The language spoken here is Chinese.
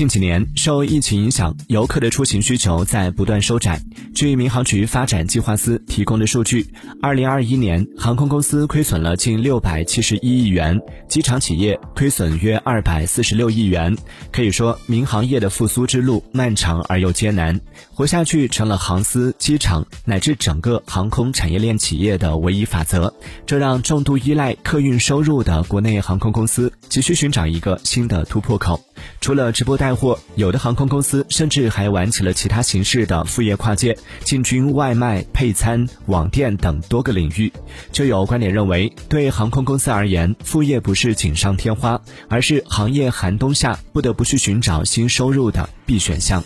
近几年，受疫情影响，游客的出行需求在不断收窄。据民航局发展计划司提供的数据，二零二一年航空公司亏损了近六百七十一亿元，机场企业亏损约二百四十六亿元。可以说，民航业的复苏之路漫长而又艰难，活下去成了航司、机场乃至整个航空产业链企业的唯一法则。这让重度依赖客运收入的国内航空公司急需寻找一个新的突破口。除了直播带货，有的航空公司甚至还玩起了其他形式的副业跨界，进军外卖、配餐、网店等多个领域。就有观点认为，对航空公司而言，副业不是锦上添花，而是行业寒冬下不得不去寻找新收入的必选项。